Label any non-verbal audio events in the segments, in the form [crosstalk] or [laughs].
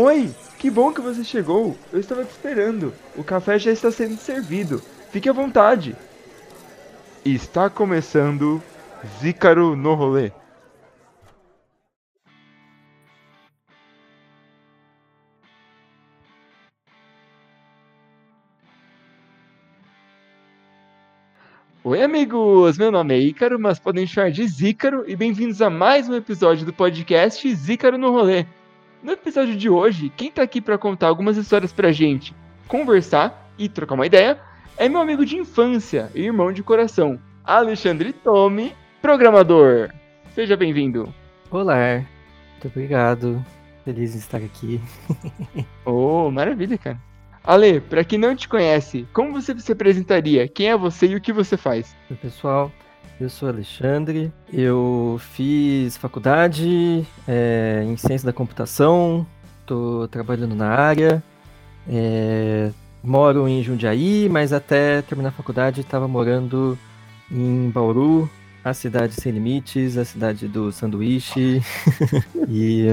Oi, que bom que você chegou. Eu estava te esperando. O café já está sendo servido. Fique à vontade. Está começando Zícaro no rolê. Oi, amigos! Meu nome é Ícaro, mas podem chamar de Zícaro, e bem-vindos a mais um episódio do podcast Zícaro no Rolê. No episódio de hoje, quem tá aqui para contar algumas histórias pra gente, conversar e trocar uma ideia, é meu amigo de infância e irmão de coração, Alexandre Tome, programador. Seja bem-vindo. Olá, muito obrigado. Feliz em estar aqui. [laughs] oh, maravilha, cara. Ale, para quem não te conhece, como você se apresentaria? Quem é você e o que você faz? Oi, pessoal. Eu sou Alexandre, eu fiz faculdade é, em ciência da computação, estou trabalhando na área, é, moro em Jundiaí, mas até terminar a faculdade estava morando em Bauru, a cidade sem limites, a cidade do sanduíche. [laughs] e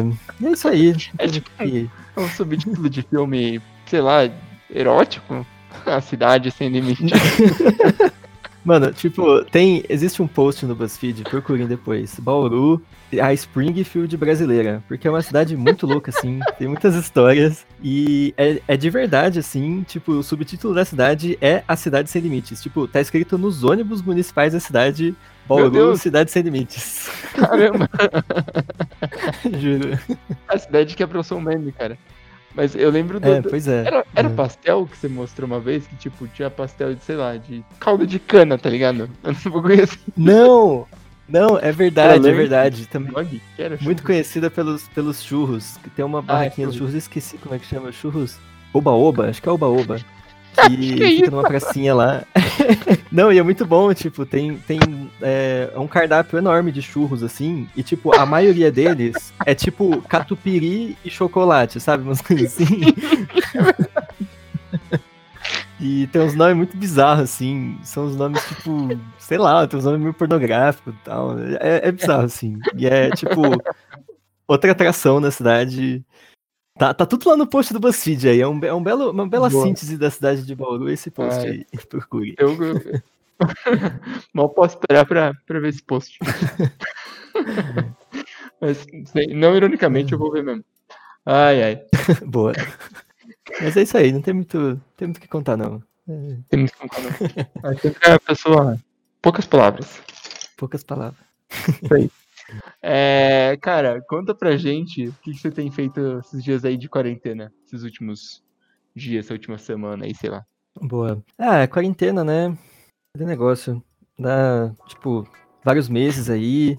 é isso aí. É tipo e... um subtítulo de filme sei lá, erótico? A cidade sem limite. [laughs] Mano, tipo, tem. Existe um post no BuzzFeed, procurem depois. Bauru, a Springfield brasileira. Porque é uma cidade muito louca, assim. [laughs] Tem muitas histórias. E é, é de verdade, assim. Tipo, o subtítulo da cidade é A Cidade Sem Limites. Tipo, tá escrito nos ônibus municipais da cidade. Bauru, Cidade Sem Limites. Caramba! [laughs] Juro. A cidade que aproximou o meme, cara. Mas eu lembro do. É, pois é. Era, era é. pastel que você mostrou uma vez? Que tipo, tinha pastel de, sei lá, de calda de cana, tá ligado? [laughs] Não! Não, é verdade, é verdade. Também muito conhecida pelos, pelos churros. Que tem uma barraquinha ah, de churros, esqueci como é que chama, churros. Oba-oba, acho que é oba-oba. [laughs] Que, que é fica numa pracinha lá. [laughs] Não, e é muito bom, tipo, tem, tem é, um cardápio enorme de churros, assim, e, tipo, a maioria deles é, tipo, catupiry e chocolate, sabe? Umas coisas assim. E tem uns nomes muito bizarros, assim. São os nomes, tipo, sei lá, tem uns nomes meio pornográficos e tal. É, é bizarro, assim. E é, tipo, outra atração na cidade. Tá, tá tudo lá no post do BuzzFeed aí. É, um, é um belo, uma bela Boa. síntese da cidade de Bauru, esse post Ai, aí. [laughs] Procure. Eu, [laughs] mal posso esperar pra, pra ver esse post. [laughs] Mas, não ironicamente, eu vou ver mesmo. Ai, ai. Boa. Mas é isso aí, não tem muito, tem muito o que contar, não. É... Tem muito o que contar, não. é a pessoa. Poucas palavras. Poucas palavras. Isso aí. É, cara, conta pra gente o que, você tem feito esses dias aí de quarentena, esses últimos dias, essa última semana aí, sei lá. Boa. Ah, quarentena, né? De negócio. Dá, tipo, vários meses aí.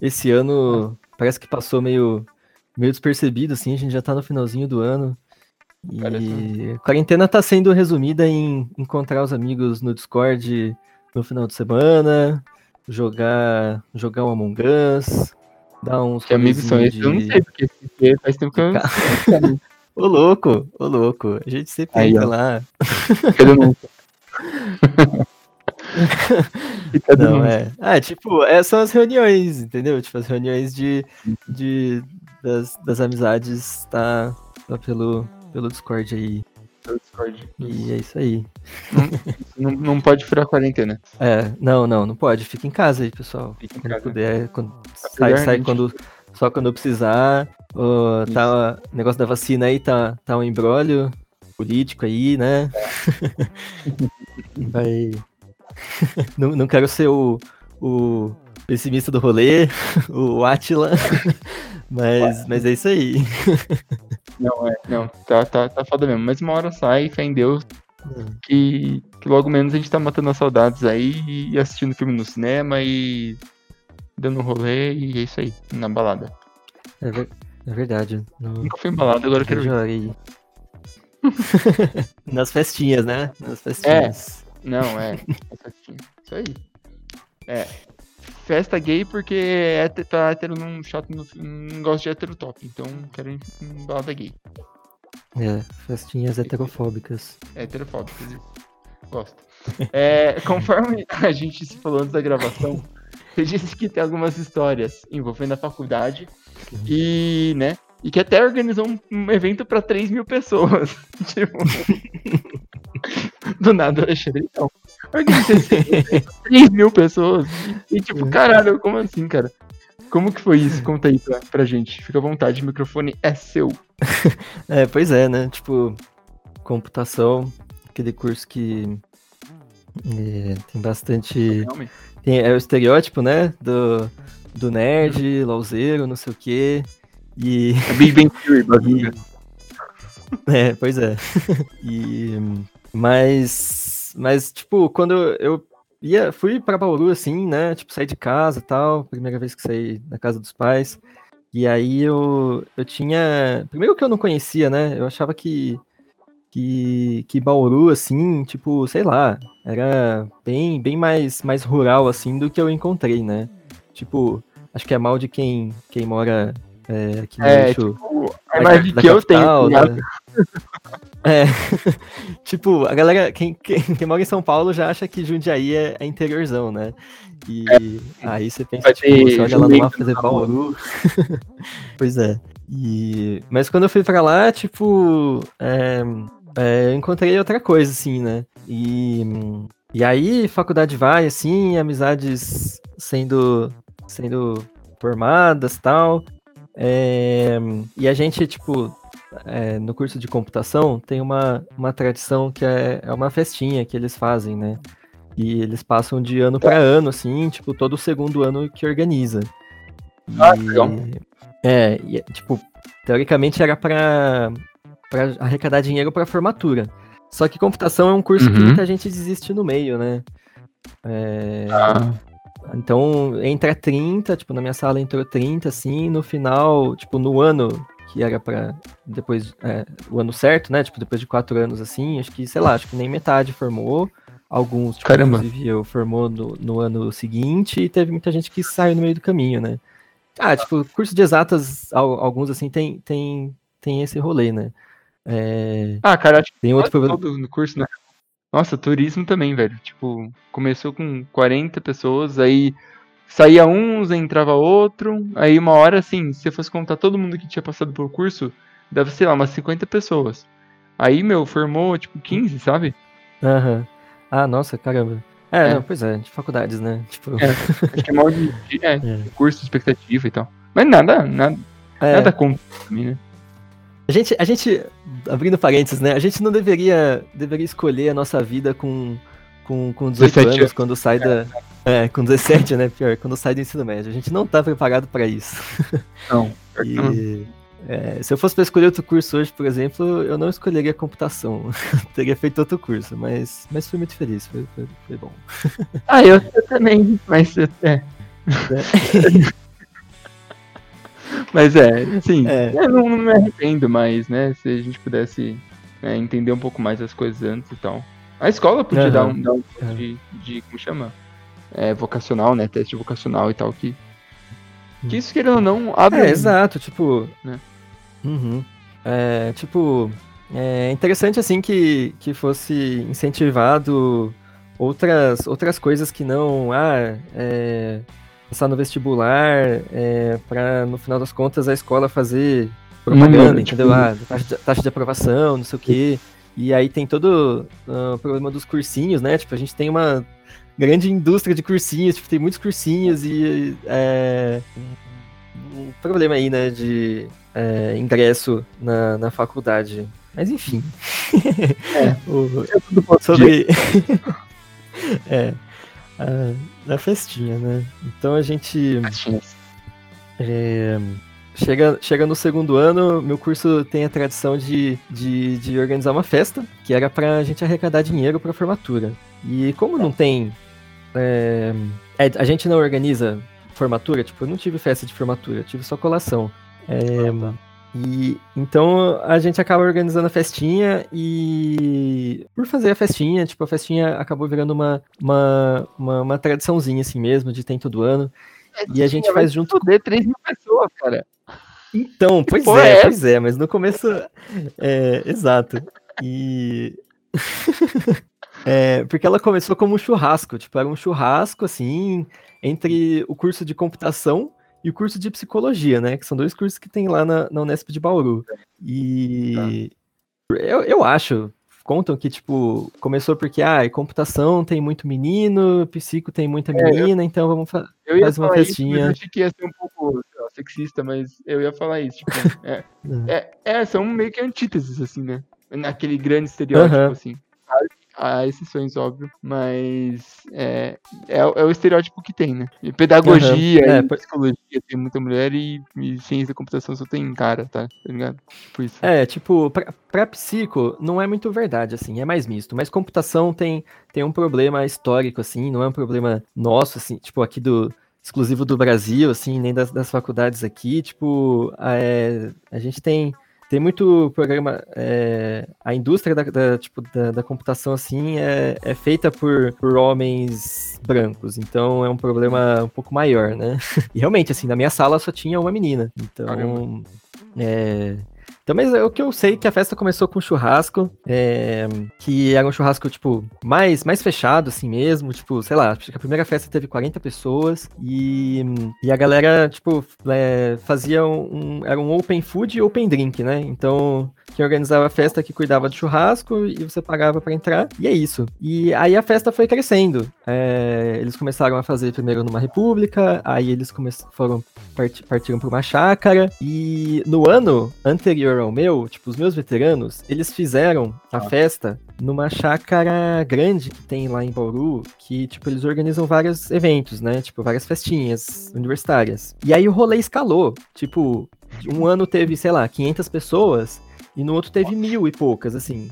Esse ano parece que passou meio, meio despercebido, assim, a gente já tá no finalzinho do ano. E Parece... quarentena tá sendo resumida em encontrar os amigos no Discord no final de semana, jogar, jogar um Among Us, dar uns. Que amigos são esses? De... Eu não sei, porque faz tempo que eu [laughs] Ô louco, ô louco, a gente sempre Aí, lá. [laughs] não, é. Ah, tipo, é, são as reuniões, entendeu? Tipo, as reuniões de, de, das, das amizades tá, tá pelo, pelo Discord aí. Discord. E é isso aí. Não, não, pode furar a quarentena. É, não, não, não pode. Fica em casa aí, pessoal. Fica em quando casa. puder. Quando, sai, sai quando, só quando precisar. O, tá, o negócio da vacina aí tá, tá um embrólio político aí, né? É. [laughs] Vai. [laughs] não, não quero ser o, o pessimista do rolê, [laughs] o Atila, mas, mas é isso aí. Não, é, não, tá, tá, tá foda mesmo. Mas uma hora sai, fé em Deus, que, que logo menos a gente tá matando as saudades aí e assistindo filme no cinema e dando um rolê e é isso aí, na balada. É, ver, é verdade. No... Nunca fui em balada, agora eu quero ver. [laughs] [laughs] Nas festinhas, né? Nas festinhas. É. Não, é. Isso aí. É. Festa gay porque é, tá hétero num chato não, não gosta de hétero top. Então quero ir em balada gay. É, festinhas heterofóbicas. Heterofóbicas, gosto. É, [laughs] conforme a gente se falou antes da gravação, [laughs] você disse que tem algumas histórias envolvendo a faculdade e, né, e que até organizou um, um evento para 3 mil pessoas. [laughs] tipo. do nada eu achei então. Organizei 3 mil pessoas. E tipo, caralho, como assim, cara? Como que foi isso? Conta aí pra, pra gente. Fica à vontade, o microfone é seu. [laughs] é, pois é, né? Tipo, computação, aquele curso que é, tem bastante. Tem, é o estereótipo, né? Do, do nerd, lauzeiro, não sei o quê. E. É Big Bang Theory, e... É, pois é. [laughs] e. Mas. Mas, tipo, quando eu ia, fui para Bauru, assim, né? Tipo, saí de casa e tal. Primeira vez que saí da casa dos pais. E aí eu, eu tinha. Primeiro que eu não conhecia, né? Eu achava que. Que, que Bauru, assim, tipo, sei lá, era bem, bem mais, mais rural, assim, do que eu encontrei, né? Tipo, acho que é mal de quem, quem mora é, aqui no é, eixo. Tipo, é mais de que eu tenho. Né? É, [laughs] tipo, a galera, quem, quem, quem, mora em São Paulo já acha que Jundiaí é, é interiorzão, né? E é, aí você pensa, tipo, você olha lá no mapa fazer Bauru. [laughs] pois é. E, mas quando eu fui pra lá, tipo, é, é, eu encontrei outra coisa, assim, né? E, e aí, faculdade vai, assim, amizades sendo, sendo formadas tal. É, e a gente, tipo, é, no curso de computação tem uma, uma tradição que é, é uma festinha que eles fazem, né? E eles passam de ano para ano, assim, tipo, todo segundo ano que organiza. Ah, e, é, e, tipo, teoricamente era para arrecadar dinheiro para formatura. Só que computação é um curso uhum. que muita gente desiste no meio, né? É, ah. Então, entra 30, tipo, na minha sala entrou 30, assim, no final, tipo, no ano que era para depois é, o ano certo, né? Tipo, depois de quatro anos assim, acho que, sei lá, acho que nem metade formou. Alguns, tipo, Caramba. inclusive eu, formou no, no ano seguinte e teve muita gente que saiu no meio do caminho, né? Ah, tipo, curso de exatas, alguns assim, tem, tem, tem esse rolê, né? É... Ah, cara, acho que tem outro problema. no curso, né? Nossa, turismo também, velho. Tipo, começou com 40 pessoas, aí saía uns, entrava outro, aí uma hora, assim, se eu fosse contar todo mundo que tinha passado por curso, deve ser lá, umas 50 pessoas. Aí, meu, formou, tipo, 15, sabe? Aham. Uhum. Ah, nossa, caramba. É, é. Não, pois é, de faculdades, né? Tipo... É, acho que é mal de, de, é, é. curso, expectativa e tal. Mas nada, nada, é. nada contra mim, né? A gente, a gente, abrindo parênteses, né? A gente não deveria, deveria escolher a nossa vida com, com, com 18 anos, anos, quando sai da... É, com 17, né? Pior, quando sai do ensino médio. A gente não tá preparado para isso. [laughs] Não. e, é, se eu fosse para escolher outro curso hoje, por exemplo, eu não escolheria computação. [laughs] Teria feito outro curso, mas, mas fui muito feliz, foi, foi, foi bom. [laughs] Ah, eu, eu também, mas é. é. mas é, sim, é. eu não, não, me arrependo mais, né? Se a gente pudesse é, entender um pouco mais as coisas antes e tal. A escola podia uhum. dar um, dar um de, de, como chama? é, vocacional, né? Teste vocacional e tal, que. Que isso, querendo ou não, abre. É, um... exato, tipo. Né? Uhum. É, tipo. É interessante, assim, que, que fosse incentivado outras, outras coisas que não. Ah, é, passar no vestibular, é, para no final das contas a escola fazer propaganda, hum, entendeu? Tipo... Ah, taxa de, taxa de aprovação, não sei o quê. E aí tem todo uh, o problema dos cursinhos, né? Tipo, a gente tem uma grande indústria de cursinhos, tipo, tem muitos cursinhos e é, um problema aí, né, de é, ingresso na, na faculdade. Mas enfim. É, [laughs] o, é sobre. [laughs] é. A, na festinha, né? Então a gente. É, chega, chega no segundo ano, meu curso tem a tradição de, de, de organizar uma festa, que era pra gente arrecadar dinheiro pra formatura. E como não tem é, é, a gente não organiza formatura, tipo, eu não tive festa de formatura, tive só colação. É, e então a gente acaba organizando a festinha e por fazer a festinha, tipo, a festinha acabou virando uma, uma, uma, uma tradiçãozinha assim mesmo, de tem todo ano. É, e a gente faz junto com 3 mil pessoas, cara. Então, pois é, é, pois é, mas no começo. É, exato. E. [laughs] É, porque ela começou como um churrasco, tipo, era um churrasco, assim, entre o curso de computação e o curso de psicologia, né? Que são dois cursos que tem lá na, na Unesp de Bauru. E tá. eu, eu acho, contam que, tipo, começou porque, ah, computação tem muito menino, psico tem muita menina, é, eu, então vamos fa fazer uma festinha. Isso, eu achei que ia ser um pouco lá, sexista, mas eu ia falar isso. Tipo, [laughs] é, é, é, são meio que antíteses, assim, né? Naquele grande estereótipo, assim há exceções, óbvio, mas é, é, é, o estereótipo que tem, né? E pedagogia, uhum. é, psicologia tem muita mulher e, e, ciência da computação só tem cara, tá? Tá ligado? Por isso. É, tipo, pra, pra psico não é muito verdade, assim, é mais misto, mas computação tem, tem um problema histórico, assim, não é um problema nosso, assim, tipo, aqui do exclusivo do Brasil, assim, nem das, das faculdades aqui, tipo, é, a gente tem tem muito programa. É, a indústria da, da tipo, da, da, computação assim é, é feita por, por homens brancos, então é um problema um pouco maior, né? [laughs] E realmente, assim, na minha sala só tinha uma menina. Então. É, então, mas é o que eu sei que a festa começou com churrasco, é, que era um churrasco, tipo, mais, mais fechado, assim mesmo. Tipo, sei lá, acho que a primeira festa teve 40 pessoas e, e a galera, tipo, é, fazia um. Era um open food e open drink, né? Então, quem organizava a festa que cuidava do churrasco e você pagava para entrar, e é isso. E aí a festa foi crescendo. É, eles começaram a fazer primeiro numa república, aí eles foram part partiram para uma chácara, e no ano anterior ao meu, tipo, os meus veteranos, eles fizeram a ah. festa numa chácara grande que tem lá em Bauru, que, tipo, eles organizam vários eventos, né? Tipo, várias festinhas universitárias. E aí o rolê escalou. Tipo, um ano teve, sei lá, 500 pessoas, e no outro teve mil e poucas, assim.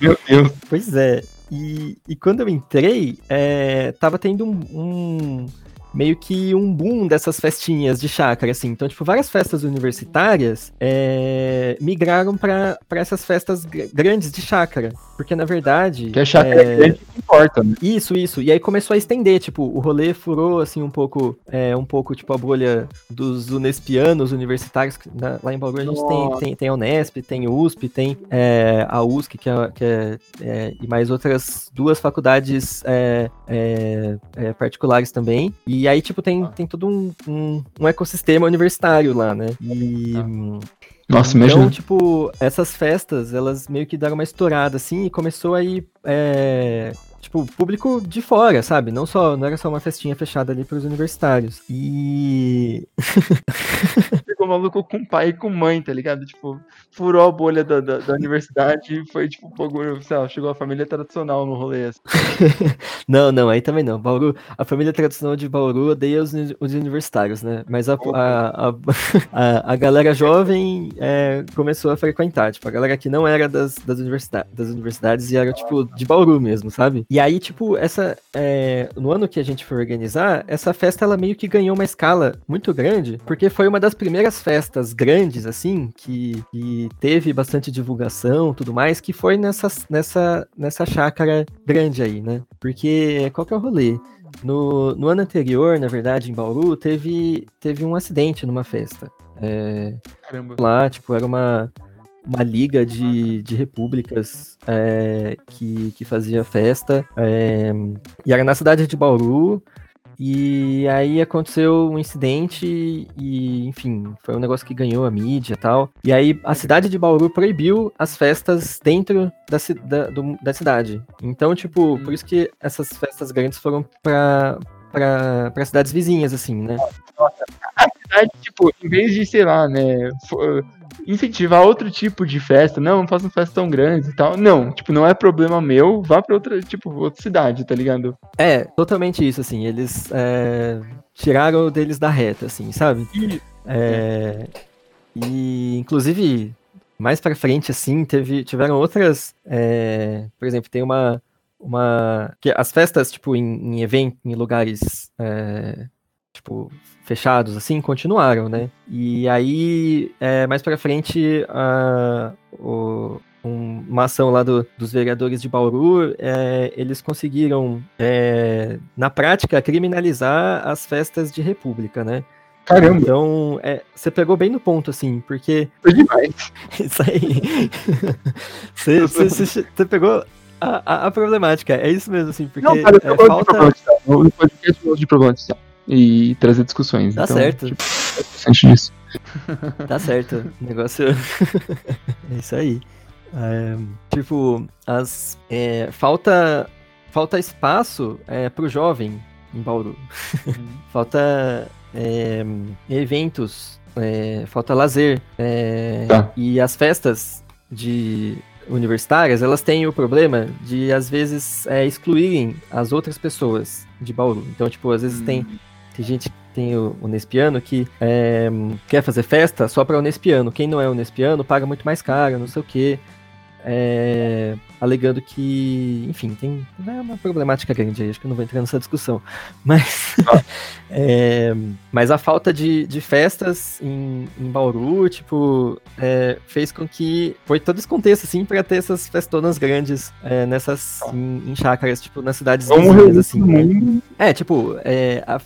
Meu Deus. [laughs] pois é. E, quando eu entrei, é, tava tendo um, um meio que um boom dessas festinhas de chácara, assim. Então, tipo, várias festas universitárias é, migraram para essas festas grandes de chácara. Porque, na verdade... Que a chácara é, é grande que importa, né? Isso, isso. E aí começou a estender, tipo, o rolê furou, assim, um pouco, é, um pouco, tipo, a bolha dos unespianos universitários. Na, lá em Bauru a gente tem, tem, tem a Unesp, tem o USP, tem é, a USC, que é, que é, é, e mais outras duas faculdades é, particulares também. E e aí, tipo, tem, tem todo um, um, um ecossistema universitário lá, né? E. Nossa, então, imagina. tipo, essas festas, elas meio que deram uma estourada, assim, e começou aí. É, tipo, público de fora, sabe? Não só, não era só uma festinha fechada ali para os universitários. E [laughs] ficou maluco com pai e com mãe, tá ligado? Tipo, furou a bolha da, da, da universidade e foi tipo um bagulho, sei lá, chegou a família tradicional no rolê. Assim. [laughs] não, não, aí também não. Bauru, a família tradicional de Bauru odeia os, os universitários, né? Mas a, a, a, [laughs] a, a galera jovem é, começou a frequentar, tipo, a galera que não era das, das, universidades, das universidades e era, tipo, de Bauru mesmo, sabe? E aí, tipo, essa. É, no ano que a gente foi organizar, essa festa ela meio que ganhou uma escala muito grande, porque foi uma das primeiras festas grandes, assim, que, que teve bastante divulgação tudo mais, que foi nessa, nessa, nessa chácara grande aí, né? Porque qual que é o rolê? No, no ano anterior, na verdade, em Bauru, teve, teve um acidente numa festa. É, Caramba. Lá, tipo, era uma uma liga de, de repúblicas é, que, que fazia festa. É, e era na cidade de Bauru. E aí aconteceu um incidente e, enfim, foi um negócio que ganhou a mídia e tal. E aí a cidade de Bauru proibiu as festas dentro da, da, do, da cidade. Então, tipo, por isso que essas festas grandes foram para para cidades vizinhas, assim, né? Nossa, a cidade, tipo, em vez de, sei lá, né, incentivar outro tipo de festa. Não, não façam festa tão grande e tal. Não, tipo, não é problema meu, vá pra outra, tipo, outra cidade, tá ligado? É, totalmente isso, assim. Eles é, tiraram deles da reta, assim, sabe? É, e, inclusive, mais pra frente, assim, teve, tiveram outras. É, por exemplo, tem uma. uma que as festas, tipo, em, em eventos, em lugares. Tipo, fechados, assim, continuaram, né? E aí, é, mais para frente, a, o, um, uma ação lá do, dos vereadores de Bauru, é, eles conseguiram, é, na prática, criminalizar as festas de república, né? Caramba! Então, é, você pegou bem no ponto, assim, porque... Foi demais! [laughs] Isso aí! você, pegou a, a, a, problemática, é isso mesmo, assim, porque... Não, cara, é, falta... de problematizar. No podcast de problematizar. E trazer discussões. Tá então, certo. Tipo, é disso. [laughs] tá certo. O negócio. [laughs] é isso aí. É, tipo, as, é, falta, falta espaço é, pro jovem em Bauru. Uhum. [laughs] falta é, eventos, é, falta lazer. É, tá. E as festas de universitárias, elas têm o problema de, às vezes, é, excluírem as outras pessoas de Bauru. Então, tipo, às vezes tem, hum. Tem gente tem o, o Nespiano que é, quer fazer festa só para o Nespiano. Quem não é o Nespiano paga muito mais caro, não sei o quê é, alegando que, enfim, tem é uma problemática grande aí, acho que eu não vou entrar nessa discussão. Mas, [laughs] é, mas a falta de, de festas em, em Bauru, tipo, é, fez com que foi todo esse contexto, assim, para ter essas festonas grandes é, nessas, em, em chácaras, tipo, nas cidades vizinhas, assim. Né? É, tipo, é, a,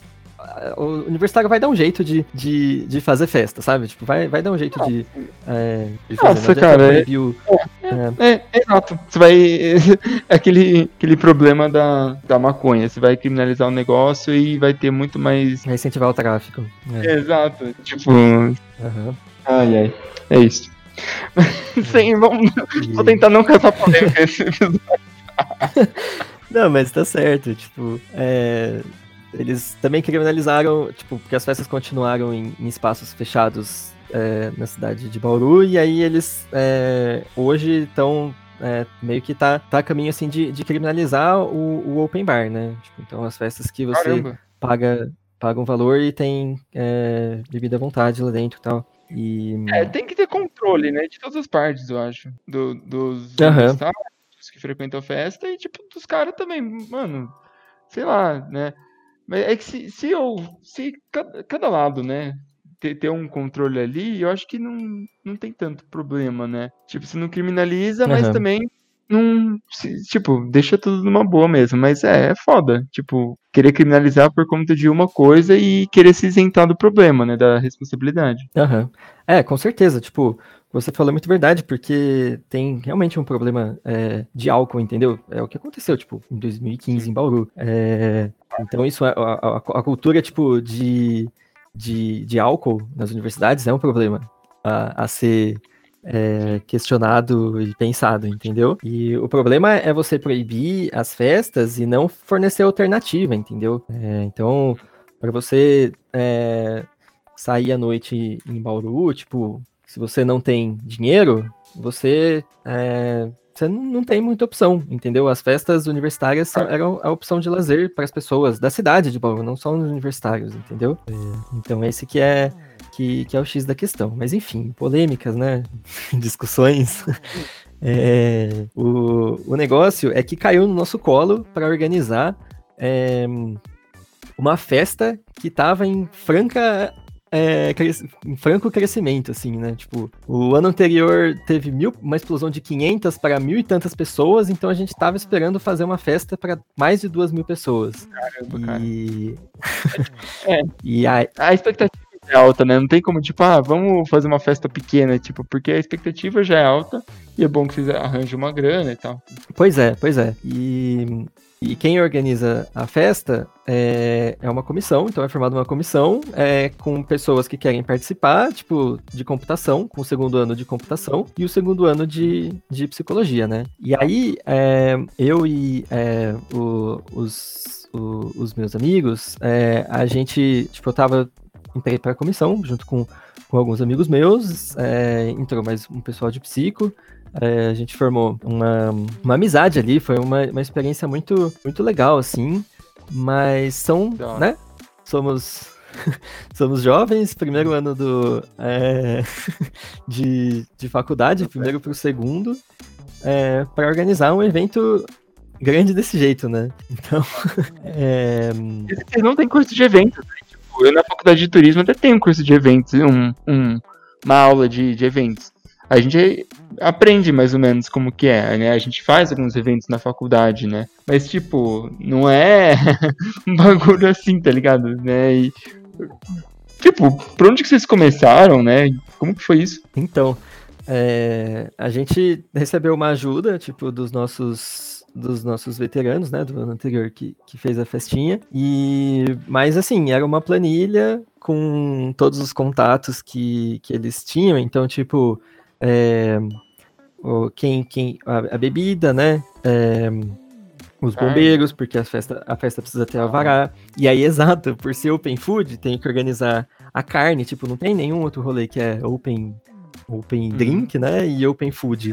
o universitário vai dar um jeito de, de, de fazer festa, sabe? Tipo, vai, vai dar um jeito de, é, de fazer. Nossa, cara, é, o, é, é, é, exato. Você vai. [laughs] É aquele, aquele problema da, da maconha. Você vai criminalizar o negócio e vai ter muito mais. Vai incentivar o tráfico. É. Exato. Tipo. Uhum. Ai, ai. É isso. [laughs] Sim, vamos, e... vou tentar não causar polêmica [laughs] esse episódio. Não, mas tá certo, tipo, é, eles também criminalizaram, tipo, porque as festas continuaram em, em espaços fechados é, na cidade de Bauru, e aí eles é, hoje estão é, meio que tá, tá a caminho assim de, de criminalizar o, o open bar, né? Tipo, então as festas que você Caramba. paga, paga um valor e tem é, bebida à vontade lá dentro e tal. E... É, tem que ter controle, né? De todas as partes, eu acho. Do, dos uhum. que frequentam a festa e, tipo, dos caras também, mano. Sei lá, né? Mas é que se, se eu. Se cada, cada lado, né? Ter, ter, um controle ali, eu acho que não, não tem tanto problema, né? Tipo, você não criminaliza, uhum. mas também não. Se, tipo, deixa tudo numa boa mesmo. Mas é, é foda. Tipo, querer criminalizar por conta de uma coisa e querer se isentar do problema, né? Da responsabilidade. Aham. Uhum. É, com certeza. Tipo, você falou muito verdade, porque tem realmente um problema é, de álcool, entendeu? É o que aconteceu, tipo, em 2015 em Bauru. É, então isso, é, a, a, a, cultura, tipo, de, de, de álcool nas universidades é um problema a, a ser é, questionado e pensado, entendeu? E o problema é você proibir as festas e não fornecer alternativa, entendeu? É, então, para você é, sair à noite em Bauru, tipo, se você não tem dinheiro, você, é, você não tem muita opção, entendeu? As festas universitárias eram a opção de lazer para as pessoas da cidade de Bauru, não só os universitários, entendeu? É, então esse que é que, que é o X da questão. Mas enfim, polêmicas, né? [laughs] Discussões. [laughs] É, o, o negócio é que caiu no nosso colo para organizar é, uma festa que estava em franca é, em franco crescimento, assim, né? Tipo, o ano anterior teve mil, uma explosão de 500 para mil e tantas pessoas, então a gente tava esperando fazer uma festa para mais de duas mil pessoas. Caramba, e... cara. [laughs] é. e a... a expectativa é alta, né? Não tem como, tipo, ah, vamos fazer uma festa pequena, tipo, porque a expectativa já é alta e é bom que vocês arranjem uma grana e tal. Pois é, pois é. E e quem organiza a festa é, é uma comissão, então é formada uma comissão é, com pessoas que querem participar, tipo, de computação, com o segundo ano de computação e o segundo ano de, de psicologia, né? E aí, é, eu e é, o, os, o, os meus amigos, é, a gente, tipo, eu tava, entrei pra comissão junto com, com alguns amigos meus, é, entrou mais um pessoal de psico, é, a gente formou uma, uma amizade ali, foi uma, uma experiência muito, muito legal, assim. Mas são, né? Somos [laughs] somos jovens, primeiro ano do, é, [laughs] de, de faculdade, primeiro para o segundo, é, para organizar um evento grande desse jeito, né? Então. [laughs] É... Vocês não tem curso de eventos, né? Tipo, eu na faculdade de turismo até tenho um curso de eventos, um, um, uma aula de, de eventos a gente aprende mais ou menos como que é, né? A gente faz alguns eventos na faculdade, né? Mas, tipo, não é [laughs] um bagulho assim, tá ligado? Né? E, tipo, por onde que vocês começaram, né? Como que foi isso? Então, é, a gente recebeu uma ajuda, tipo, dos nossos dos nossos veteranos, né, do ano anterior que, que fez a festinha. E mas assim, era uma planilha com todos os contatos que, que eles tinham, então tipo, é, quem, quem a, a bebida, né? É, os bombeiros, porque a festa, a festa precisa ter alvará. E aí, [laughs] exato, por ser open food, tem que organizar a carne, tipo, não tem nenhum outro rolê que é open, open uhum. drink, né? E open food.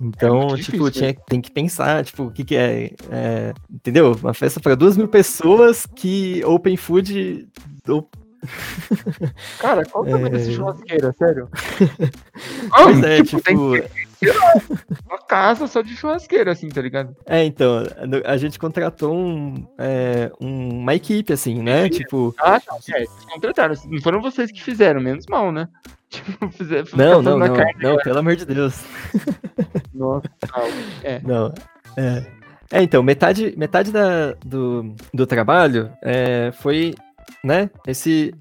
Então, é tipo, tinha, tem que pensar, tipo, o que que é, é entendeu? Uma festa para duas mil pessoas que open food. [laughs] Cara, qual é o tamanho é... desse churrasqueira, sério? [laughs] pois é, tipo, tipo uma casa só de churrasqueira, assim, tá ligado? É, então, a gente contratou um, é, uma equipe, assim, né? É, tipo. Ah, tá, é, contrataram. Não foram vocês que fizeram, menos mal, né? [laughs] Tipo, fizeram, não, não, não, carne, não, pelo amor de Deus. Nossa, é. Não, é. É, então, metade, metade da, do, do trabalho é, foi, né, esse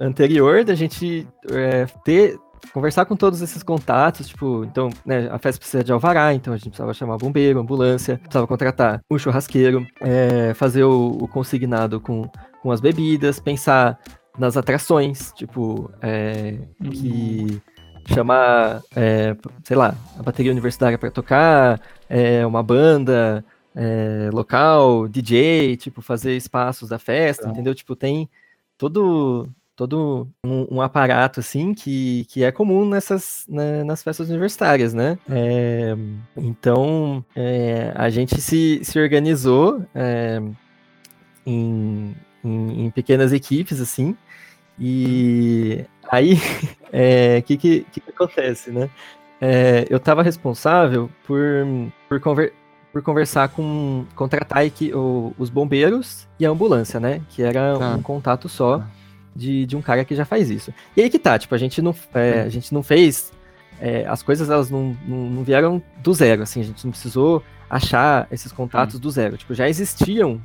anterior da gente é, ter conversar com todos esses contatos, tipo, então, né, a festa precisa de alvará, então a gente precisava chamar bombeiro, ambulância, precisava contratar um churrasqueiro, é, fazer o, o, consignado com, com as bebidas, pensar nas atrações, tipo, é, que chamar, é, sei lá, a bateria universitária para tocar, é, uma banda é, local, DJ, tipo, fazer espaços da festa, entendeu? Tipo, tem todo todo um, um, aparato assim que, que é comum nessas né, nas festas universitárias, né? É, então é, a gente se, se organizou é, em, em, em, pequenas equipes assim e aí [laughs] o é, que, que, que acontece, né? É, eu estava responsável por, por, conver, por conversar com contratar aqui, o, os bombeiros e a ambulância, né? Que era tá. um contato só. Tá de, de um cara que já faz isso. E aí que tá, tipo, a gente não, é, a gente não fez. É, as coisas elas não, não, não, vieram do zero, assim, a gente não precisou achar esses contatos do zero. Tipo, já existiam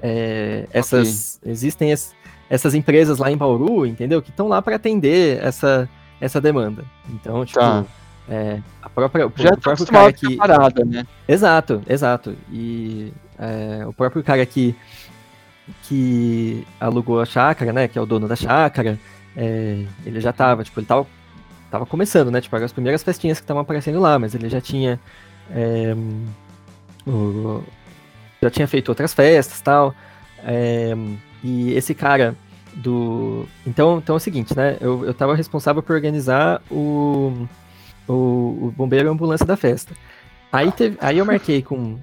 é, essas. Okay. Existem es, essas empresas lá em Bauru, entendeu? Que estão lá para atender essa, essa demanda. Então, tipo. Tá. É, a própria, o, já o próprio cara que. Parada, né? Exato, exato. E é, o próprio cara que que alugou a chácara, né? Que é o dono da chácara. É, ele já tava, tipo, ele tava, tava começando, né? Tipo, as primeiras festinhas que estavam aparecendo lá, mas ele já tinha. É, o, já tinha feito outras festas tal. É, e esse cara do. Então, então é o seguinte, né? Eu, eu tava responsável por organizar o, o, o bombeiro e a ambulância da festa. Aí, teve, aí eu marquei com,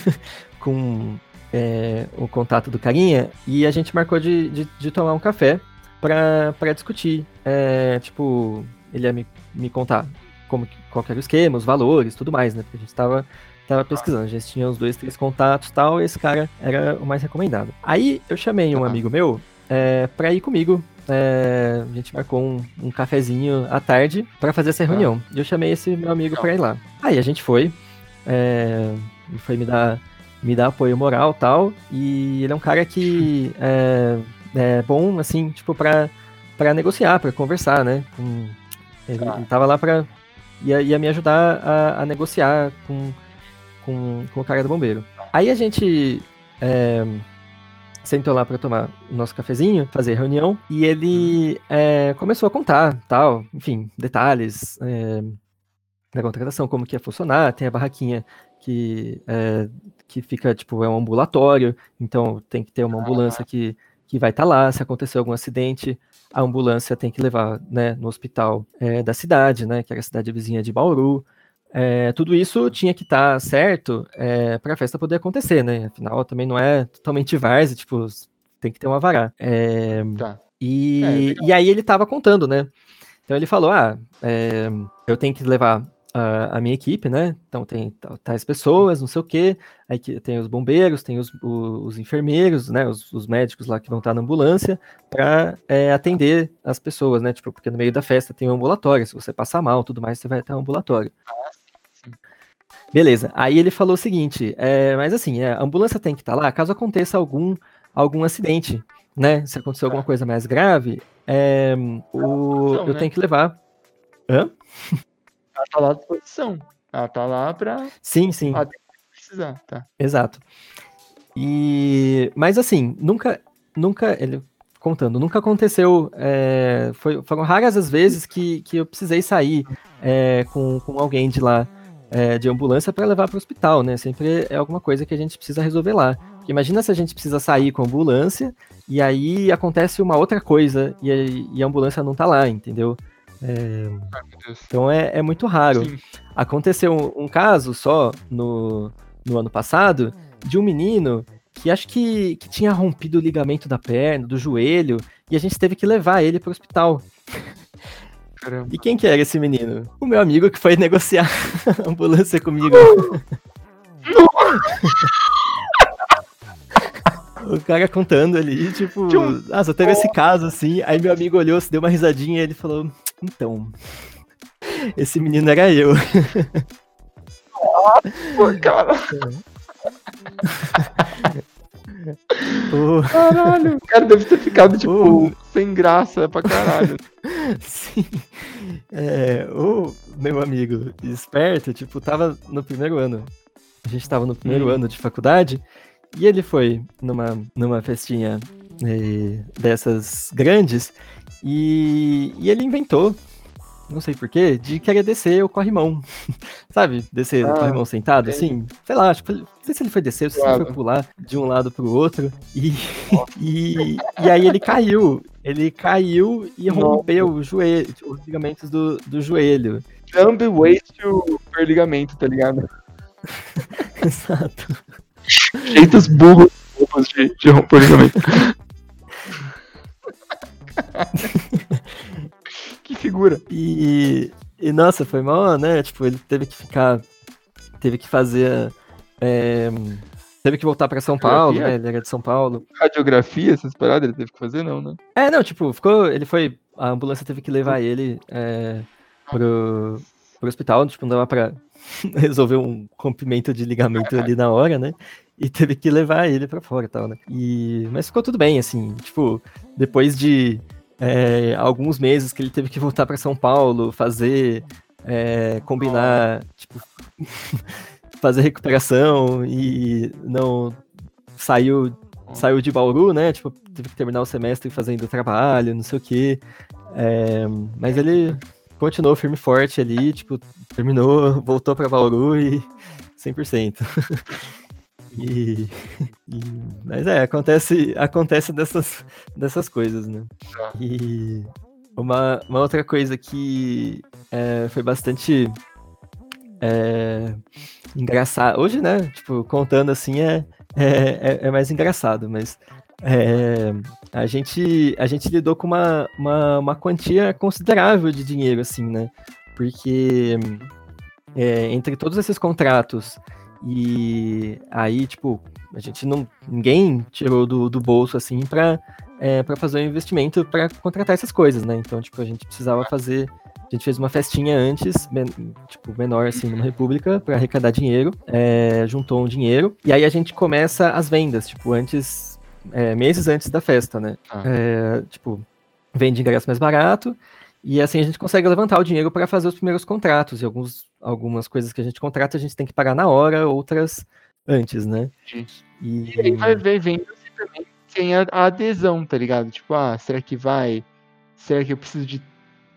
[laughs] com é, o contato do carinha e a gente marcou de, de, de tomar um café para discutir. É, tipo, ele ia me, me contar como, qual era o esquema, os valores, tudo mais, né? Porque a gente tava, tava pesquisando, a gente tinha uns dois, três contatos e tal, e esse cara era o mais recomendado. Aí eu chamei um amigo meu é, para ir comigo. É, a gente marcou um, um cafezinho à tarde para fazer essa reunião. E eu chamei esse meu amigo para ir lá. Aí a gente foi. É, foi me dar me dá apoio moral tal. E ele é um cara que [laughs] é, é bom, assim, tipo, pra, pra negociar, pra conversar, né? Com, ele, ah. ele tava lá pra. ia, ia me ajudar a, a negociar com, com, com o cara do bombeiro. Aí a gente. É, sentou lá para tomar o nosso cafezinho, fazer reunião, e ele é, começou a contar, tal, enfim, detalhes é, da contratação, como que ia funcionar, tem a barraquinha que é, que fica, tipo, é um ambulatório, então tem que ter uma ambulância que, que vai estar tá lá, se acontecer algum acidente, a ambulância tem que levar, né, no hospital é, da cidade, né, que era a cidade vizinha de Bauru, é, tudo isso tinha que estar tá certo é, para a festa poder acontecer, né, afinal também não é totalmente várzea, tipo, tem que ter uma vará. É, tá. E, é, e aí ele estava contando, né, então ele falou, ah, é, eu tenho que levar a, a, minha equipe, né? Então tem tais pessoas, não sei o quê. Aí tem os bombeiros, tem os, os enfermeiros, né? Os, os, médicos lá que vão estar na ambulância para é, atender as pessoas, né? Tipo, porque no meio da festa tem um ambulatório. Se você passar mal, tudo mais, você vai até um ambulatório. Beleza. Aí ele falou o seguinte, é, mas assim, é, a ambulância tem que estar lá caso aconteça algum algum acidente, né? Se acontecer alguma coisa mais grave, é, o, eu né? tenho que levar. Hã? Ela tá lá à disposição. Ela tá lá pra. Sim, sim. precisar, tá? Exato. E mas assim, nunca, nunca ele contando, nunca aconteceu. É, foi, foram raras as vezes que, que eu precisei sair é, com, com alguém de lá é, de ambulância para levar para o hospital, né? Sempre é alguma coisa que a gente precisa resolver lá. Porque imagina se a gente precisa sair com a ambulância e aí acontece uma outra coisa e a, e a ambulância não tá lá, entendeu? É, então é, é, muito raro. Sim. Aconteceu um, um, caso só no, no ano passado de um menino que acho que, que tinha rompido o ligamento da perna, do joelho, e a gente teve que levar ele para o hospital. Caramba. E quem que era esse menino? O meu amigo que foi negociar [laughs] a ambulância comigo. o cara contando ali, tipo, ah, só teve esse caso assim. Aí meu amigo olhou, se deu uma risadinha e ele falou: Então, esse menino era eu. Pô, cara. [laughs] [laughs] Caralho, o cara deve ter ficado, tipo, sem graça pra caralho. [laughs] Sim. É, o meu amigo esperto, tipo, tava no primeiro ano. A gente tava no primeiro hum. ano de faculdade e ele foi numa, numa festinha eh, dessas grandes e, e ele inventou não sei porquê, de querer descer o corrimão. [laughs] Sabe? Descer ah, o corrimão sentado, assim. Sei lá, acho que não sei se ele foi descer, ou se ele foi pular de um lado pro outro. E, [laughs] e, e aí ele caiu. Ele caiu e Nossa. rompeu o joelho, os ligamentos do, do joelho. Jump, waist per ligamento, tá ligado? [laughs] Exato. Jeitos burros de, de romper o ligamento. Que figura. E, e, nossa, foi mal, né? Tipo, ele teve que ficar. Teve que fazer. É, teve que voltar pra São Paulo, né? Ele era de São Paulo. Radiografia, essas paradas, ele teve que fazer, não, né? É, não, tipo, ficou. Ele foi. A ambulância teve que levar ele é, pro, pro hospital, tipo, não dava pra [laughs] resolver um rompimento de ligamento ali na hora, né? E teve que levar ele pra fora e tal, né? E, mas ficou tudo bem, assim, tipo, depois de é, alguns meses que ele teve que voltar para São Paulo, fazer, é, combinar, tipo, [laughs] fazer recuperação e não saiu saiu de Bauru, né? Tipo, teve que terminar o semestre fazendo trabalho, não sei o quê. É, mas ele continuou firme e forte ali, tipo, terminou, voltou para Bauru e 100%. [laughs] E, [laughs] e, mas é, acontece, acontece dessas, dessas coisas, né? Tá. E uma, uma outra coisa que é, foi bastante é, engraçado. Hoje, né? Tipo, contando assim é, é, é, é mais engraçado, mas é, a, gente, a gente lidou com uma, uma, uma quantia considerável de dinheiro, assim, né? Porque é, entre todos esses contratos e aí, tipo, a gente não. Ninguém tirou do, do bolso assim pra, é, pra fazer um investimento para contratar essas coisas, né? Então, tipo, a gente precisava fazer. A gente fez uma festinha antes, men, tipo, menor assim, numa república, para arrecadar dinheiro, é, juntou um dinheiro, e aí a gente começa as vendas, tipo, antes, é, meses antes da festa, né? Ah. É, tipo, vende ingresso mais barato, e assim a gente consegue levantar o dinheiro para fazer os primeiros contratos, e alguns algumas coisas que a gente contrata a gente tem que pagar na hora, outras antes, né? E, e aí vai ver, vendo também tem a, a, adesão, tá ligado? Tipo, ah, será que vai? Será que eu preciso de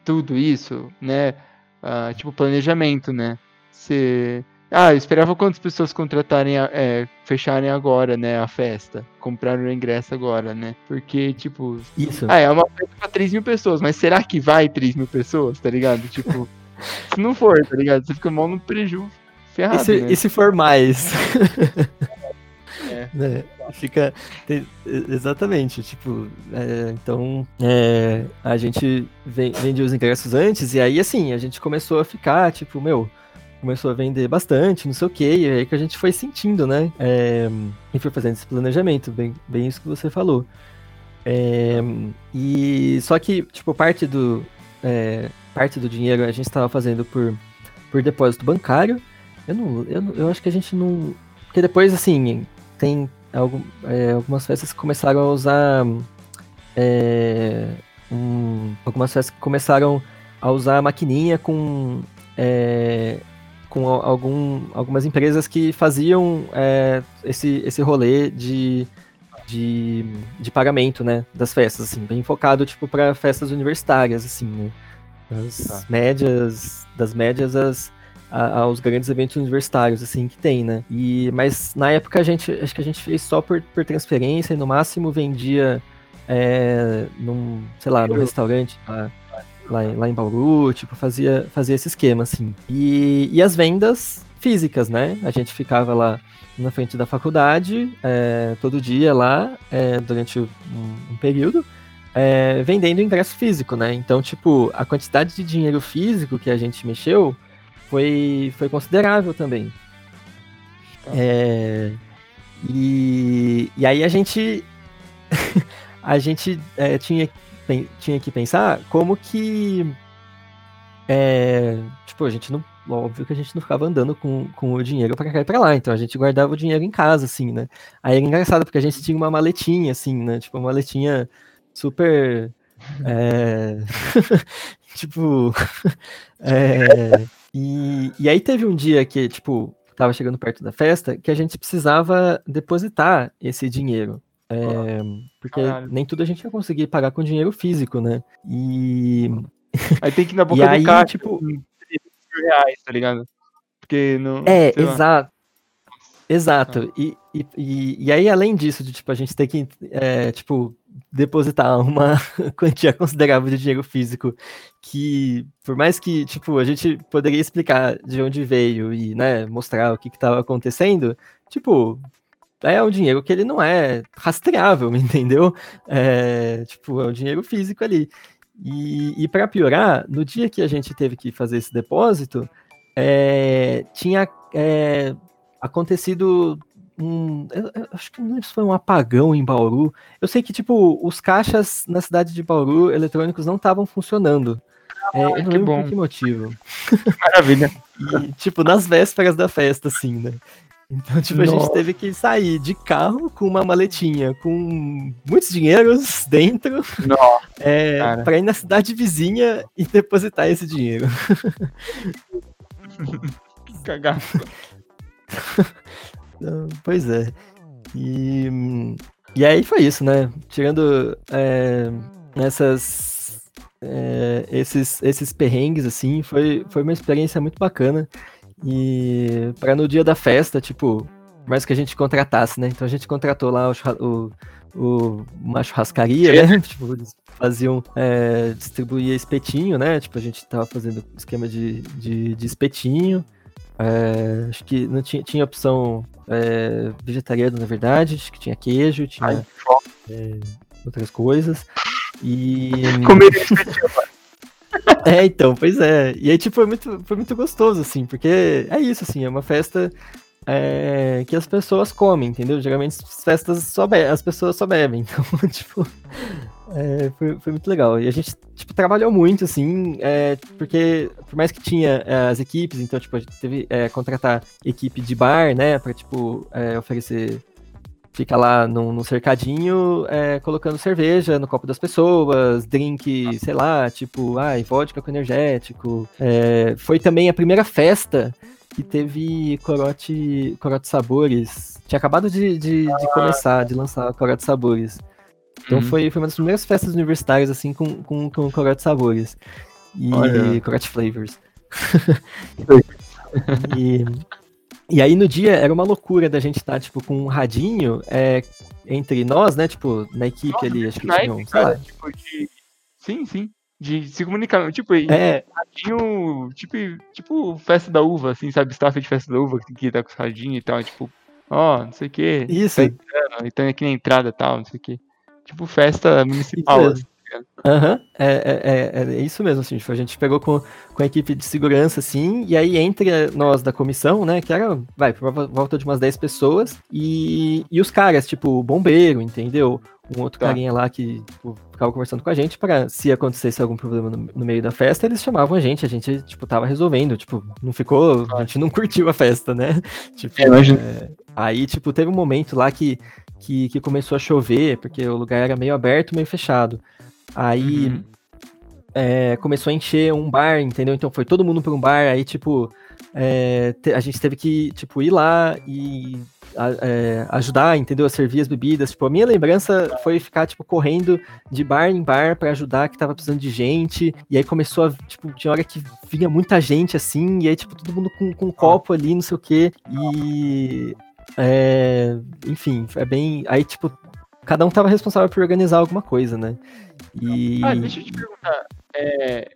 tudo isso, né? Ah, tipo, planejamento, né? Se... Ah, eu esperava quantas pessoas contratarem, é, fecharem agora, né, a festa. Compraram o ingresso agora, né? Porque, tipo... Isso. Ah, é uma festa pra 3 mil pessoas, mas será que vai 3 mil pessoas, tá ligado? Tipo... [laughs] Se não for, tá ligado? Você fica mal no prejuízo ferrado. E se, né? e se for mais? É. [laughs] Né? Fica. Exatamente, tipo. É, então, é, a gente vende os ingressos antes, e aí, assim, a gente começou a ficar, tipo, meu. Começou a vender bastante, não sei o que, e aí que a gente foi sentindo, né? É, e foi fazendo esse planejamento, bem, bem isso que você falou. É, e só que, tipo, parte do. É, parte do dinheiro a gente estava fazendo por, por depósito bancário. Eu não, eu, eu acho que a gente não. Porque depois, assim, tem algum, é, algumas festas que começaram a usar. É, um, algumas festas que começaram a usar a maquininha com. É, com algum, algumas empresas que faziam é, esse, esse rolê de, de, de pagamento, né, das festas, assim, bem focado, tipo, para festas universitárias, assim, né, das tá. médias, das médias às, aos grandes eventos universitários, assim, que tem, né, e, mas na época a gente, acho que a gente fez só por, por transferência e no máximo vendia é, num, sei lá, num restaurante, tá? Lá, lá em Bauru, tipo, fazia, fazia esse esquema, assim. E, e as vendas físicas, né? A gente ficava lá na frente da faculdade, é, todo dia lá, é, durante um, um período, é, vendendo ingresso físico, né? Então, tipo, a quantidade de dinheiro físico que a gente mexeu foi, foi considerável também. É, e, e aí a gente [laughs] a gente é, tinha tinha que pensar como que. É, tipo, a gente não. Óbvio que a gente não ficava andando com, com o dinheiro para cá e pra lá, então a gente guardava o dinheiro em casa, assim, né? Aí era engraçado, porque a gente tinha uma maletinha, assim, né? Tipo, uma maletinha super. É... [laughs] tipo. [laughs] é... E, e aí teve um dia que, tipo, tava chegando perto da festa, que a gente precisava depositar esse dinheiro. É, porque Caralho. nem tudo a gente vai conseguir pagar com dinheiro físico, né? E. Aí tem que ir na [laughs] boca e do aí, caixa, tipo. reais, tá ligado? Porque não. É, exato. Exato. Ah. E, e, e aí, além disso, de tipo, a gente ter que, é, tipo, depositar [laughs] uma quantia considerável de dinheiro físico, que, por mais que, tipo, a gente poderia explicar de onde veio e, né, mostrar o que estava acontecendo, tipo, é um dinheiro que ele não é rastreável, [laughs] entendeu? É, tipo, é um dinheiro físico ali. E, e para piorar, no dia que a gente teve que fazer esse depósito, é, tinha é, acontecido um. Eu, eu acho que não foi um apagão em Bauru. Eu sei que, tipo, os caixas na cidade de Bauru eletrônicos não estavam funcionando. É, eu não que bom. por que motivo. Maravilha. e, tipo, nas vésperas da festa, assim, né? Então, tipo, Nossa. a gente teve que sair de carro com uma maletinha com muitos dinheiros [laughs] dentro é, para ir na cidade vizinha e depositar esse dinheiro. [laughs] que cagaço. [laughs] pois é. E, e aí foi isso, né? Tirando é, essas, é, esses, esses perrengues, assim, foi, foi uma experiência muito bacana. E para no dia da festa, tipo, mais que a gente contratasse, né? Então a gente contratou lá o, o, o uma churrascaria, né? [laughs] Tipo, eles faziam, é, distribuía espetinho, né? Tipo, a gente tava fazendo esquema de, de, de espetinho. É, acho que não tinha, tinha opção é, vegetariana, na verdade. Acho que tinha queijo, tinha é, outras coisas. E. Comer espetinho, [laughs] é, então, pois é. E aí, tipo, foi muito, foi muito gostoso, assim, porque é isso, assim, é uma festa é, que as pessoas comem, entendeu? Geralmente as festas só as pessoas só bebem. [laughs] Então, tipo, é, foi, foi muito legal. E a gente, tipo, trabalhou muito, assim, é, porque por mais que tinha é, as equipes, então, tipo, a gente teve é, contratar equipe de bar, né, pra, tipo, é, oferecer fica lá no, no cercadinho é, colocando cerveja no copo das pessoas, drink, sei lá, tipo, ai, vodka com energético. É, foi também a primeira festa que teve corote, corote sabores. Tinha acabado de, de, de começar, de lançar corote sabores. Então uhum. foi, foi uma das primeiras festas universitárias, assim, com, com, com corote sabores. E Olha. corote flavors. [laughs] e, e aí no dia era uma loucura da gente estar, tá, tipo, com um radinho é, entre nós, né? Tipo, na equipe Nossa, ali, acho que tinha um, cara, tipo, de... Sim, sim. De se comunicar, tipo, é. radinho, tipo, tipo festa da uva, assim, sabe? Staff de festa da uva, que tem que estar com os radinhos e tal, tipo, ó, oh, não sei o que. Isso. Tá então aqui na entrada e tal, não sei o que. Tipo, festa municipal. Assim. Aham, uhum. é, é, é, é, isso mesmo, assim, tipo, a gente pegou com, com a equipe de segurança, assim, e aí entre nós da comissão, né, que era, vai, por volta de umas 10 pessoas, e, e os caras, tipo, o bombeiro, entendeu? Um outro tá. carinha lá que tipo, ficava conversando com a gente para se acontecesse algum problema no, no, meio da festa, eles chamavam a gente, a gente, tipo, tava resolvendo, tipo, não ficou, a gente não curtiu a festa, né? [laughs] Tipo, é, é, aí, tipo, teve um momento lá que, que, que começou a chover, porque o lugar era meio aberto, meio fechado. Aí uhum. é, começou a encher um bar, entendeu? Então foi todo mundo para um bar, aí tipo, é, a gente teve que, tipo, ir lá e a, é, ajudar, entendeu? A servir as bebidas. Tipo, a minha lembrança foi ficar, tipo, correndo de bar em bar para ajudar, que tava precisando de gente. E aí começou a, tipo, tinha hora que vinha muita gente, assim, e aí, tipo, todo mundo com, com um copo ali, não sei o quê. E... É, enfim, é bem... Aí, tipo, cada um tava responsável por organizar alguma coisa, né? E... Ah, deixa eu te perguntar. É,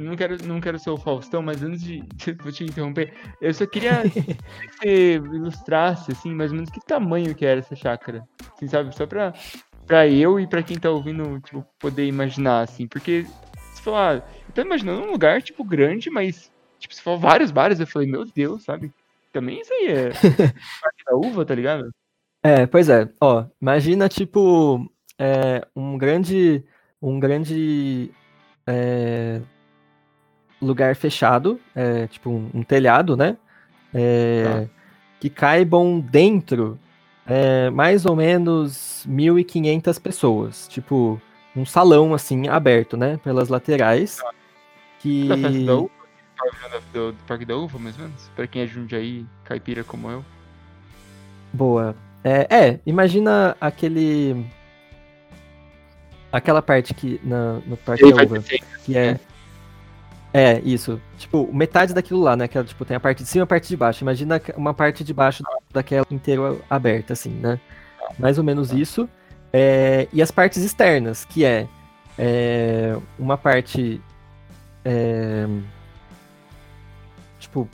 não quero, não quero ser o Faustão, mas antes de. [laughs] Vou te interromper. Eu só queria [laughs] que você ilustrasse, assim, mais ou menos que tamanho que era essa chácara. Assim, sabe? Só pra, pra eu e pra quem tá ouvindo, tipo, poder imaginar, assim. Porque, se falar. Eu tô imaginando um lugar, tipo, grande, mas. Tipo, se for vários bares, eu falei, meu Deus, sabe? Também isso aí é. [laughs] Parque da uva, tá ligado? É, pois é. Ó, imagina, tipo, é, um grande. Um grande. É, lugar fechado, é, tipo um, um, telhado, né? É, ah. Que caibam dentro é, mais ou menos 1.500 pessoas. Tipo, um salão assim, aberto, né? Pelas laterais. Ah. Que... Da festa da uva? Do, do Parque da Uva, mais ou menos? Pra quem é Jundiaí, caipira como eu. Boa. É, é, imagina aquele. Aquela parte que na, no Parque da Uva. Que é. É, isso. Tipo, metade daquilo lá, né? Que tipo, tem a parte de cima e a parte de baixo. Imagina uma parte de baixo daquela inteira aberta, assim, né? Mais ou menos isso. É, e as partes externas, que é, é uma parte. É, tipo.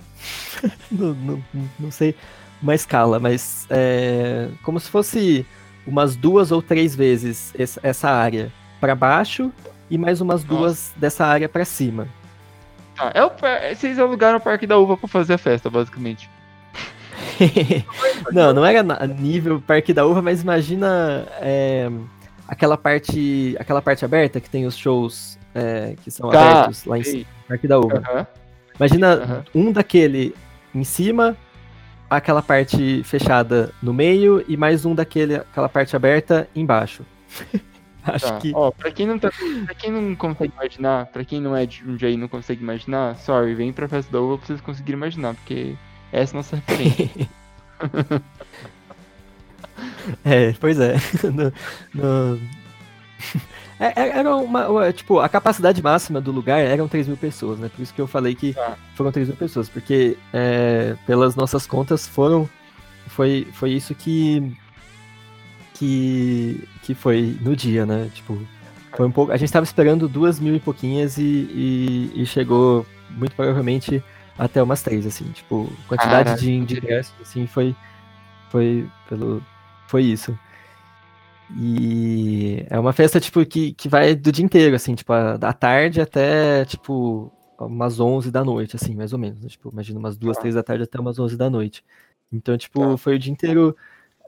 [laughs] não, não, não, sei uma escala, mas é, como se fosse umas duas ou três vezes essa área para baixo e mais umas duas dessa área para cima. Tá, é o, vocês alugaram o Parque da Uva pra fazer a festa, basicamente. [laughs] não, não era nível Parque da Uva, mas imagina é, aquela parte aquela parte aberta que tem os shows é, que são tá, abertos lá em cima, Parque da Uva. Uhum. Imagina uhum. um daquele em cima, aquela parte fechada no meio e mais um daquele aquela parte aberta embaixo. [laughs] Acho tá. que. Ó, pra quem não tá. Pra quem não consegue imaginar, pra quem não é de um dia e não consegue imaginar, sorry, vem pra festa da uva pra vocês conseguirem imaginar, porque essa é a nossa referência. [laughs] é, pois é. [laughs] no, no... [laughs] É, é, era uma, tipo, a capacidade máxima do lugar eram 3 mil pessoas, né? Por isso que eu falei que tá. foram 3 mil pessoas, porque é, pelas nossas contas foram. Foi, foi isso que que, que foi no dia, né? Tipo, foi um pouco. A gente estava esperando duas mil e pouquinhas e, e, e, chegou muito provavelmente até umas três, assim, tipo, quantidade de, de ingressos, assim, foi, foi pelo, foi isso. E é uma festa, tipo, que, que vai do dia inteiro, assim, tipo, da tarde até, tipo, umas 11 da noite, assim, mais ou menos. Né? Tipo, imagina umas duas, tá. três da tarde até umas 11 da noite. Então, tipo, tá. foi o dia inteiro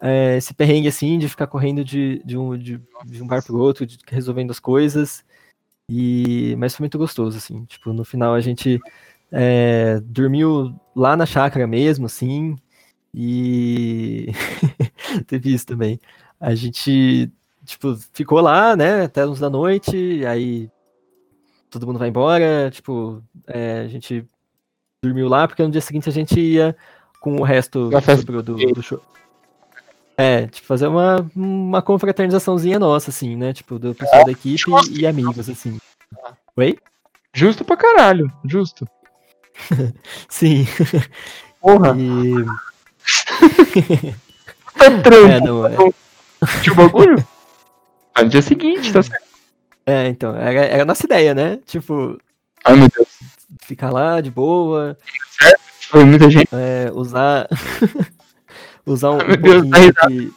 é, esse perrengue assim de ficar correndo de, de, um, de, de um bar pro outro, de, resolvendo as coisas. E mas foi muito gostoso assim. Tipo, no final a gente é, dormiu lá na chácara mesmo, assim. E [laughs] teve isso também. A gente tipo ficou lá, né, até uns da noite. Aí todo mundo vai embora. Tipo, é, a gente dormiu lá porque no dia seguinte a gente ia com o resto do, do, do show. É, tipo, fazer uma, uma confraternizaçãozinha nossa, assim, né? Tipo, do pessoal da equipe e, e amigos, assim. Oi? Justo pra caralho, justo. [laughs] Sim. Porra. E... [laughs] tá. [laughs] É, não, é. Tinha o bagulho? Ah, no dia seguinte, tá certo. É, então, era, era a nossa ideia, né? Tipo. Ai, meu Deus. Ficar lá de boa. Certo? Foi muita gente. É, usar. [laughs] usar um, um pouquinho tá de...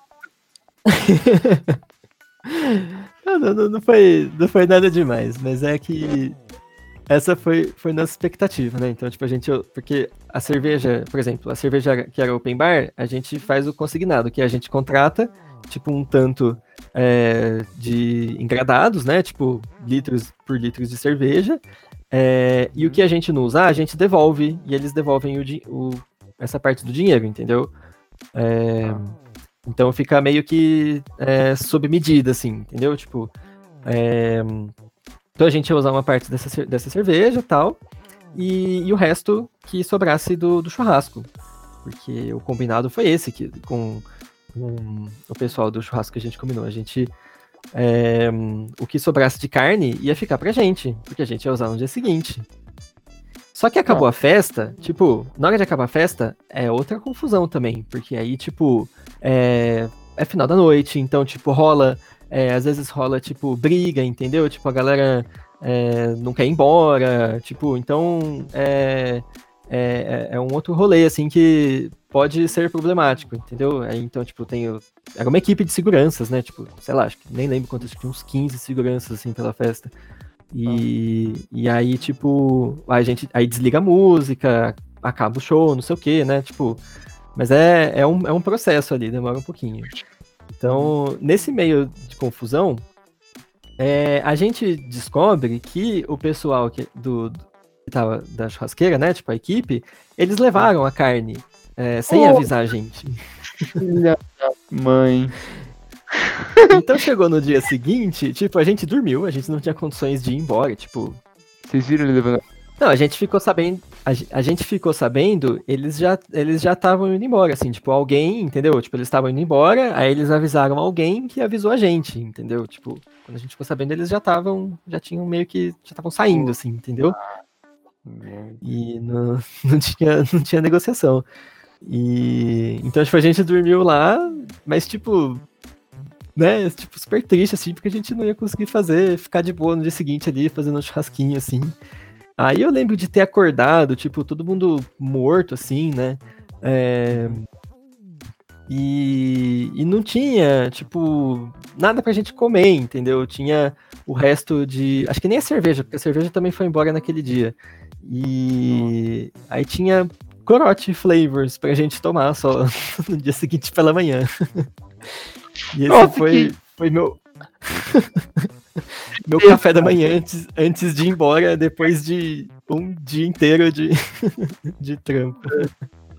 [laughs] não, não, não, foi, não foi nada demais, mas é que essa foi, foi nossa expectativa, né? Então, tipo, a gente. Porque a cerveja, por exemplo, a cerveja que era open bar, a gente faz o consignado, que a gente contrata, tipo, um tanto é, de engradados, né? Tipo, litros por litros de cerveja. É, e o que a gente não usar, a gente devolve, e eles devolvem o, o, essa parte do dinheiro, entendeu? É, então fica meio que é, sob medida, assim, entendeu? Tipo, é, então a gente ia usar uma parte dessa, dessa cerveja tal. e, e o resto que sobrasse do, do churrasco. Porque o combinado foi esse, que com, com o pessoal do churrasco que a gente combinou. A gente. É, o que sobrasse de carne ia ficar pra gente, porque a gente ia usar no dia seguinte. Só que acabou a festa, tipo, na hora de acabar a festa, é outra confusão também, porque aí, tipo, é, é final da noite, então, tipo, rola, é, às vezes rola, tipo, briga, entendeu? Tipo, a galera é, não quer ir embora, tipo, então é, é, é, um outro rolê, assim, que pode ser problemático, entendeu? então, tipo, tem. Era uma equipe de seguranças, né? Tipo, sei lá, acho que nem lembro quantos, tinha uns 15 seguranças, assim, pela festa. E, ah. e aí, tipo, a gente aí desliga a música, acaba o show, não sei o que, né? Tipo, mas é, é, um, é um processo ali, demora um pouquinho. Então, nesse meio de confusão, é, a gente descobre que o pessoal que, do, tava da churrasqueira, né? Tipo, a equipe, eles levaram a carne é, sem oh. avisar a gente. Filha da mãe. Então chegou no dia seguinte, tipo, a gente dormiu, a gente não tinha condições de ir embora, tipo. Vocês viram ele levando. Não, a gente ficou sabendo. A, gente ficou sabendo, eles já eles já estavam indo embora, assim, tipo, alguém, entendeu? Tipo, eles estavam indo embora, aí eles avisaram alguém que avisou a gente, entendeu? Tipo, quando a gente ficou sabendo, eles já estavam, já tinham meio que, já estavam saindo, assim, entendeu? E não, [laughs] não, tinha, não tinha negociação. E então, tipo, a gente dormiu lá, mas, tipo, né, tipo, super triste, assim, porque a gente não ia conseguir fazer, ficar de boa no dia seguinte ali, fazendo um churrasquinho, assim. Aí eu lembro de ter acordado, tipo, todo mundo morto, assim, né? É... E, e não tinha, tipo, nada pra gente comer, entendeu? Tinha o resto de. Acho que nem a cerveja, porque a cerveja também foi embora naquele dia. E aí tinha corote flavors pra gente tomar só [laughs] no dia seguinte pela manhã. E esse Nossa, foi, que... foi meu. [laughs] meu café da manhã antes, antes de ir embora, depois de um dia inteiro de, [laughs] de trampo.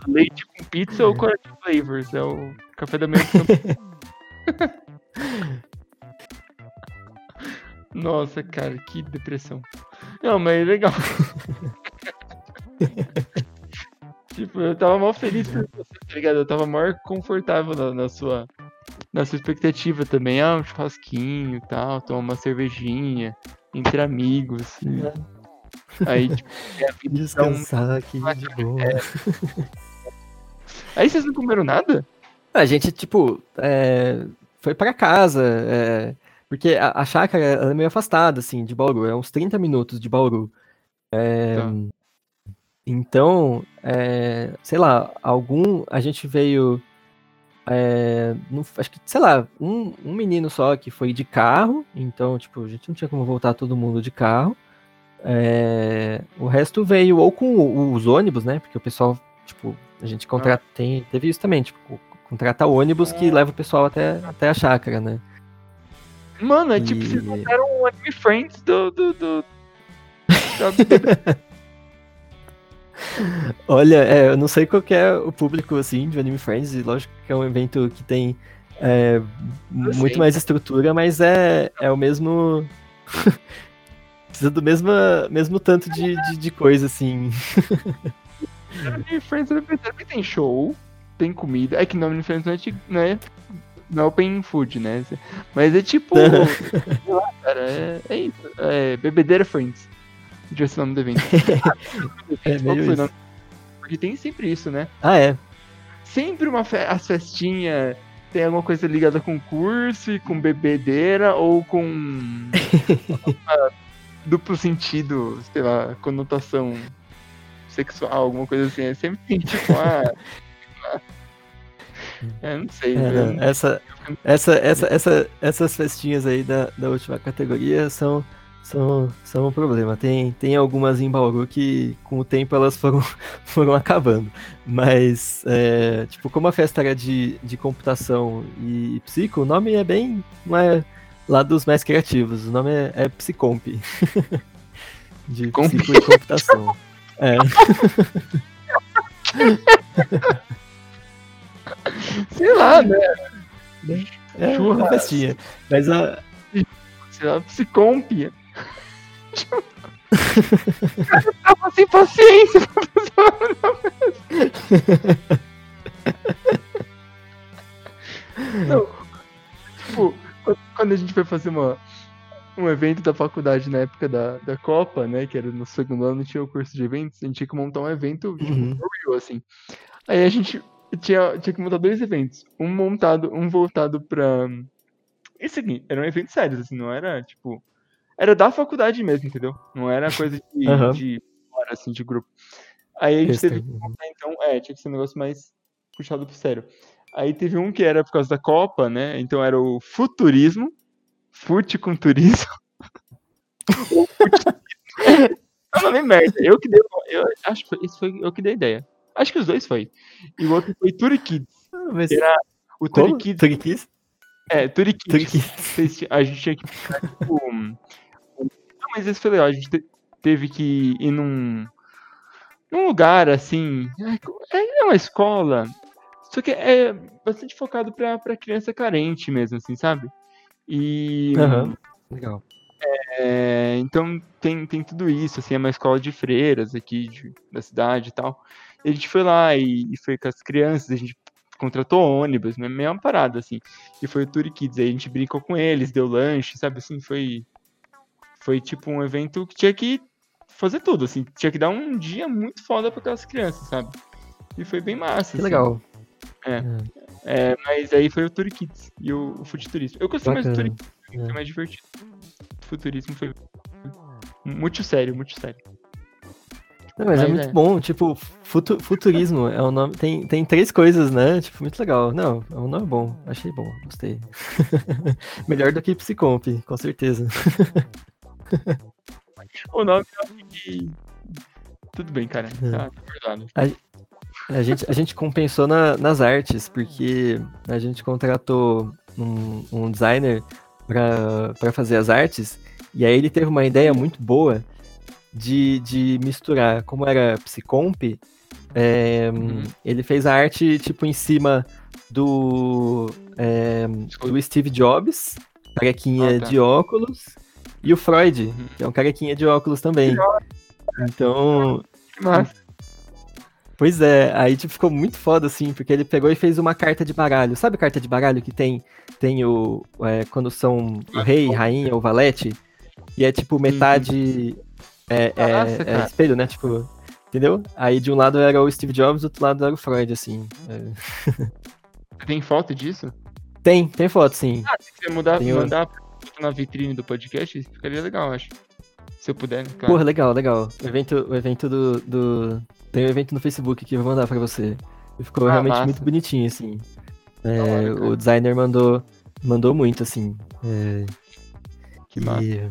Leite com pizza ou corante flavors? É o café da manhã. Nossa, cara, que depressão. Não, mas é legal. [laughs] tipo, eu tava mal feliz por você, tá ligado? Eu tava maior confortável na, na sua na sua expectativa também, ah, um churrasquinho e tal, tomar uma cervejinha, entre amigos. É. Aí, tipo, [laughs] é Descansar aqui de boa. É. Aí vocês não comeram nada? A gente, tipo, é, foi para casa, é, porque a, a chácara é meio afastada, assim, de Bauru, é uns 30 minutos de Bauru. É, tá. Então, é, sei lá, algum. A gente veio é, não, acho que, sei lá, um, um menino só que foi de carro, então, tipo, a gente não tinha como voltar todo mundo de carro. É, o resto veio ou com os ônibus, né? Porque o pessoal, tipo, a gente contrata, ah. tem, teve isso também, tipo, contrata ônibus que é. leva o pessoal até, até a chácara, né? Mano, é tipo, e... vocês montaram um Anime Friends do. do, do... [laughs] Olha, é, eu não sei qual é o público, assim, de Anime Friends, e lógico que é um evento que tem é, muito mais estrutura, mas é, é o mesmo... [laughs] Precisa do mesmo, mesmo tanto de, de, de coisa, assim. Anime Friends é tem show, tem comida, é que no Anime Friends não é, não é, não é open food, né? Mas é tipo... [laughs] lá, cara, é, é isso, é Bebedeira Friends de esse nome do evento. [laughs] é meio isso. Porque tem sempre isso, né? Ah, é. Sempre uma fe as festinhas tem alguma coisa ligada com curso, com bebedeira ou com [laughs] duplo sentido, sei lá, conotação sexual, alguma coisa assim. É sempre tem tipo ah, é, não sei. É, não, essa, essa, essa, essa, essas festinhas aí da, da última categoria são são, são um problema. Tem, tem algumas em Bauru que, com o tempo, elas foram, [laughs] foram acabando. Mas, é, tipo, como a festa era de, de computação e psico, o nome é bem. Não é lá dos mais criativos. O nome é, é Psicomp. [laughs] de Comp. psico e computação. É. [laughs] Sei lá, né? É uma festinha. Mas a. Sei lá, Psicomp. eu [laughs] tava sem paciência pra Não, tipo, quando a gente foi fazer uma, um evento da faculdade na época da, da Copa, né? Que era no segundo ano, tinha o curso de eventos, a gente tinha que montar um evento, tipo, uhum. assim. Aí a gente tinha, tinha que montar dois eventos. Um montado, um voltado pra. Esse aqui, eram eventos sérios, assim, não era, tipo. Era da faculdade mesmo, entendeu? Não era coisa de, [laughs] uhum. de assim, de grupo. Aí a gente Esse teve que montar, então, é, tinha que ser um negócio mais puxado pro sério. Aí teve um que era por causa da Copa, né? Então era o futurismo, fute com turismo. [laughs] [laughs] Não, nem merda. Eu que dei. Eu acho que isso foi eu que dei a ideia. Acho que os dois foi. E o outro foi Turikids. Mas... Era o Turikids. Turikids? É, Turikids. A gente tinha que ficar, tipo. Não, mas esse foi legal. A gente teve que ir num. Num lugar assim. É, é uma escola. Só que é bastante focado pra, pra criança carente mesmo, assim, sabe? E. Uhum. Legal. É, então tem, tem tudo isso, assim, é uma escola de freiras aqui de, da cidade e tal. A gente foi lá e, e, foi com as crianças, a gente contratou ônibus, né, mesma parada, assim. E foi o Tour Kids, aí a gente brincou com eles, deu lanche, sabe, assim, foi... Foi tipo um evento que tinha que fazer tudo, assim, tinha que dar um dia muito foda para aquelas crianças, sabe? E foi bem massa. Que assim. legal. É. é. É, mas aí foi o Tour Kids e o, o Futurismo. Eu gostei Bacana. mais do Tour Kids, foi é. mais divertido. O Futurismo foi muito sério, muito sério. Não, mas, é mas, é muito é. bom, tipo, futu futurismo é um nome. Tem, tem três coisas, né? Tipo, muito legal. Não, é um nome bom. Achei bom, gostei. [laughs] Melhor do que Psycomp, com certeza. [laughs] o nome é Tudo bem, cara. Tá, tá a gente, a gente compensou na, nas artes, porque a gente contratou um, um designer para fazer as artes, e aí ele teve uma ideia muito boa de, de misturar, como era Psycomp, é, uhum. ele fez a arte tipo em cima do, é, do Steve Jobs, carequinha ah, tá. de óculos, e o Freud, uhum. que é um carequinha de óculos também. Então, Pois é, aí tipo, ficou muito foda, assim, porque ele pegou e fez uma carta de baralho. Sabe carta de baralho que tem, tem o. É, quando são o rei, rainha, o valete? E é tipo metade. É, é, Nossa, é espelho, né? Tipo. Entendeu? Aí de um lado era o Steve Jobs, do outro lado era o Freud, assim. É. [laughs] Tem foto disso? Tem, tem foto, sim. Ah, se você mudar, tem mandar o... na vitrine do podcast, ficaria legal, acho. Se eu puder, claro. Porra, legal, legal. O evento, o evento do, do, tem um evento no Facebook que eu vou mandar pra você. Ficou ah, realmente massa. muito bonitinho, assim. É, hora, o designer mandou, mandou muito, assim. É, que massa.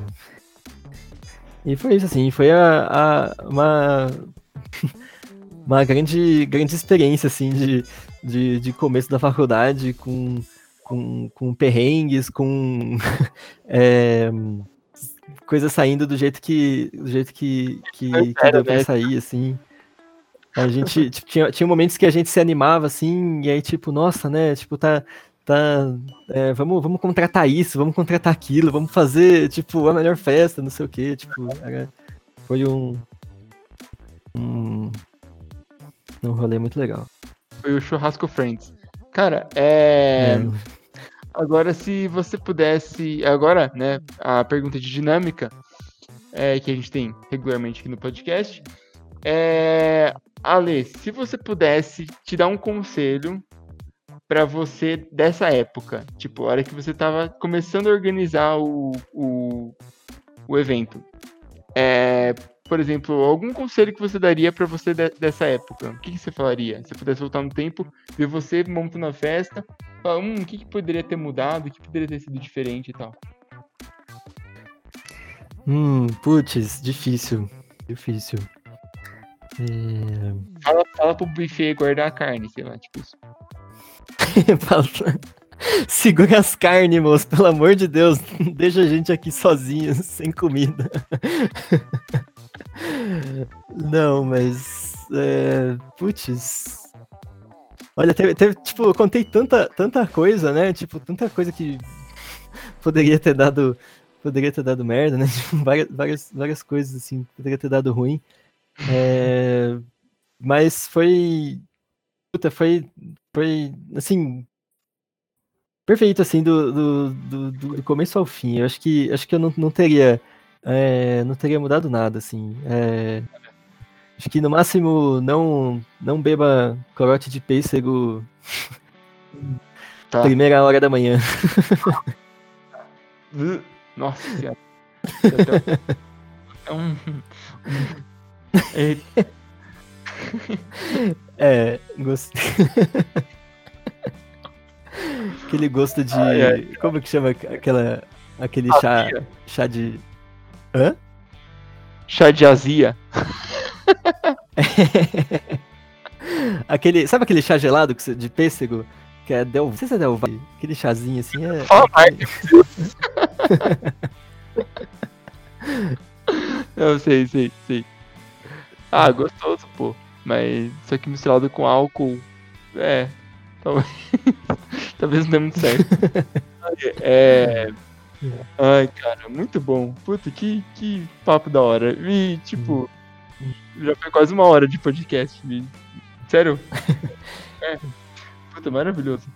E, foi isso, assim. Foi a, a, uma, uma grande, grande experiência, assim, de, de, de começo da faculdade com, com, com perrengues, com [laughs] é, coisas saindo do jeito que, do jeito que, que, que deu pra né? sair, assim. A gente tipo, tinha, tinha momentos que a gente se animava assim, e aí, tipo, nossa, né? Tipo, tá. Tá é, vamos, vamos contratar isso, vamos contratar aquilo, vamos fazer, tipo, a melhor festa, não sei o quê. Tipo, era, foi um. Um. Um rolê muito legal. Foi o Churrasco Friends. Cara, é... é. Agora, se você pudesse. Agora, né? A pergunta de dinâmica é, que a gente tem regularmente aqui no podcast. É, Ale, se você pudesse te dar um conselho para você dessa época, tipo, a hora que você tava começando a organizar o, o, o evento, é, por exemplo, algum conselho que você daria para você de, dessa época? O que, que, você falaria? Se pudesse voltar no tempo, ver você montando a festa, falar, hum, o que, que poderia ter mudado, o que poderia ter sido diferente e tal? Hum, putz, difícil, difícil. É... Fala, fala pro buffet guardar a carne, sei lá, tipo isso. [laughs] Segura as carnes, moço, pelo amor de Deus. [laughs] Deixa a gente aqui sozinhos, [laughs] sem comida. Não, mas. É... Putz. Olha, teve, teve, tipo, eu contei tanta, tanta coisa, né? Tipo, tanta coisa que poderia ter dado poderia ter dado merda, né? várias, várias, várias coisas, assim, poderia ter dado ruim. É, mas foi. Puta, foi. Foi, assim. Perfeito, assim, do, do, do, do começo ao fim. Eu acho que, acho que eu não, não teria. É, não teria mudado nada, assim. É, acho que no máximo não, não beba corote de pêssego tá. primeira hora da manhã. [laughs] Nossa senhora. [laughs] É um. É, gostei. Aquele gosto de. Ai, ai. Como que chama aquela. Aquele chá. Chá de. Hã? Chá de azia. [laughs] aquele. Sabe aquele chá gelado de pêssego? Que é Del. Não sei se é Del Aquele chazinho assim é. [laughs] Eu sei, sei, sei. Ah, gostoso, pô. Mas isso aqui misturado com álcool. É. Talvez, [laughs] talvez não dê muito certo. [laughs] é. Ai, cara, muito bom. Puta, que, que papo da hora. E, tipo, já foi quase uma hora de podcast. E, sério? [laughs] É. Puta, maravilhoso.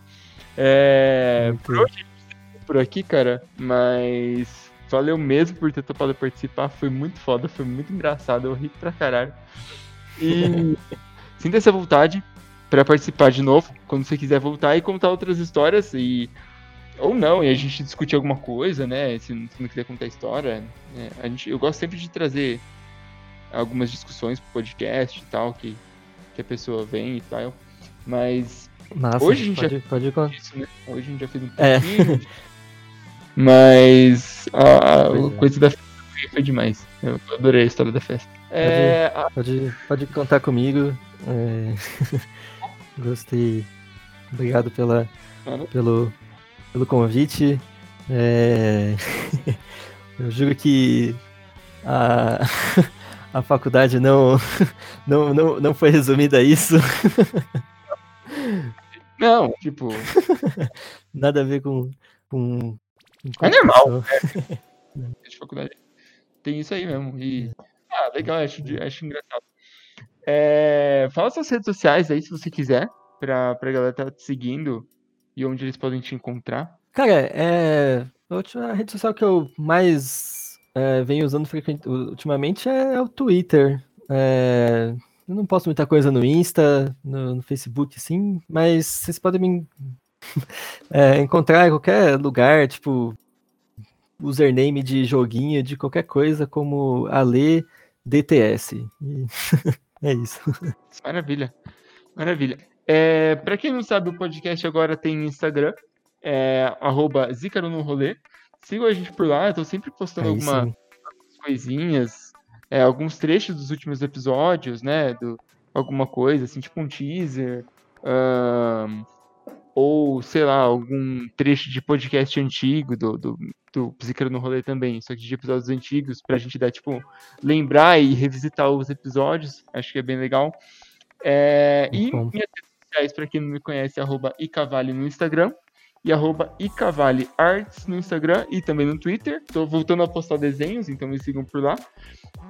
É. Por hoje, por aqui, cara, mas valeu mesmo por ter topado participar. Foi muito foda, foi muito engraçado. Eu ri pra caralho. E [laughs] sinta essa vontade para participar de novo, quando você quiser voltar e contar outras histórias e ou não, e a gente discutir alguma coisa, né? Se, se não quiser contar história, né? a gente, eu gosto sempre de trazer algumas discussões pro podcast e tal, que, que a pessoa vem e tal. Mas Massa, hoje a gente pode, já pode isso, né? Hoje a gente já fez um é. pouquinho. É. Mas a, a coisa da festa foi demais. Eu adorei a história da festa. É, pode, pode, contar comigo. É... [laughs] Gostei. Obrigado pela, pelo, pelo convite. É... [laughs] Eu juro que a, [laughs] a faculdade não, não, não, não foi resumida a isso. Não, tipo. Nada a ver com. com, com é normal. [laughs] É. De faculdade. Tem isso aí mesmo. E é. Ah, legal, acho, acho engraçado. É, fala suas redes sociais aí, se você quiser, pra, pra galera estar tá te seguindo e onde eles podem te encontrar. Cara, é, a última rede social que eu mais é, venho usando ultimamente é, o Twitter. É, eu não posto muita coisa no Insta, no, no Facebook, sim, mas vocês podem me [laughs] é, encontrar em qualquer lugar, tipo, username de joguinho, de qualquer coisa, como Ale DTS. E [laughs] é isso. Maravilha. Maravilha. É, para quem não sabe, o podcast agora tem Instagram, é, arroba Zícaro no rolê. Sigam a gente por lá, eu tô sempre postando algumas coisinhas, é, alguns trechos dos últimos episódios, né? Do, alguma coisa, assim, tipo um teaser. Um, ou, sei lá, algum trecho de podcast antigo do, do, do Psícaro no Rolê também, só que de episódios antigos, pra gente dar, tipo, lembrar e revisitar os episódios, acho que é bem legal. É, e minhas redes sociais, pra quem não me conhece, é arroba icavale no Instagram e arroba icavalearts no Instagram e também no Twitter. Tô voltando a postar desenhos, então me sigam por lá.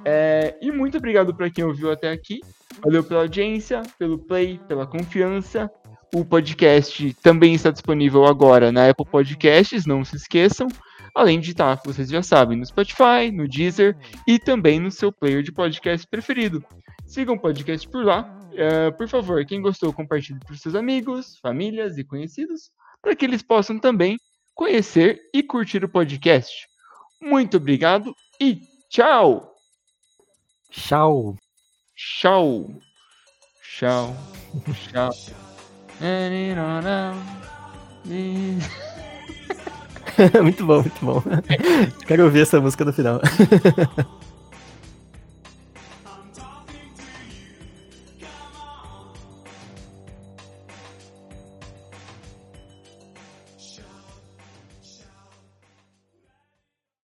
É, e muito obrigado para quem ouviu até aqui. Valeu pela audiência, pelo play, pela confiança. O podcast também está disponível agora na Apple Podcasts, não se esqueçam. Além de estar, vocês já sabem, no Spotify, no Deezer e também no seu player de podcast preferido. Sigam o podcast por lá. Uh, por favor, quem gostou, compartilhe para seus amigos, famílias e conhecidos, para que eles possam também conhecer e curtir o podcast. Muito obrigado e tchau! Tchau! Tchau! Tchau! Tchau! [laughs] [laughs] muito bom, muito bom. Quero ouvir essa música no final. [laughs]